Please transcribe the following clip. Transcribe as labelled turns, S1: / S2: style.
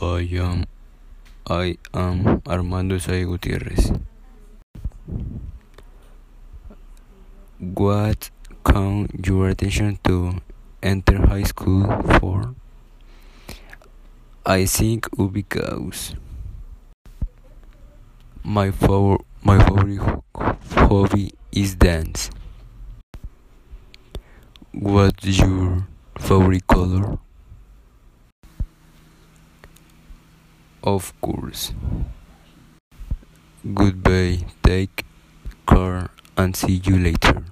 S1: I am I am Armando Say Gutierrez. What caught your attention to enter high school for? I think because my favor my favorite hobby is dance. What's your favorite color? Of course. Goodbye, take care, and see you later.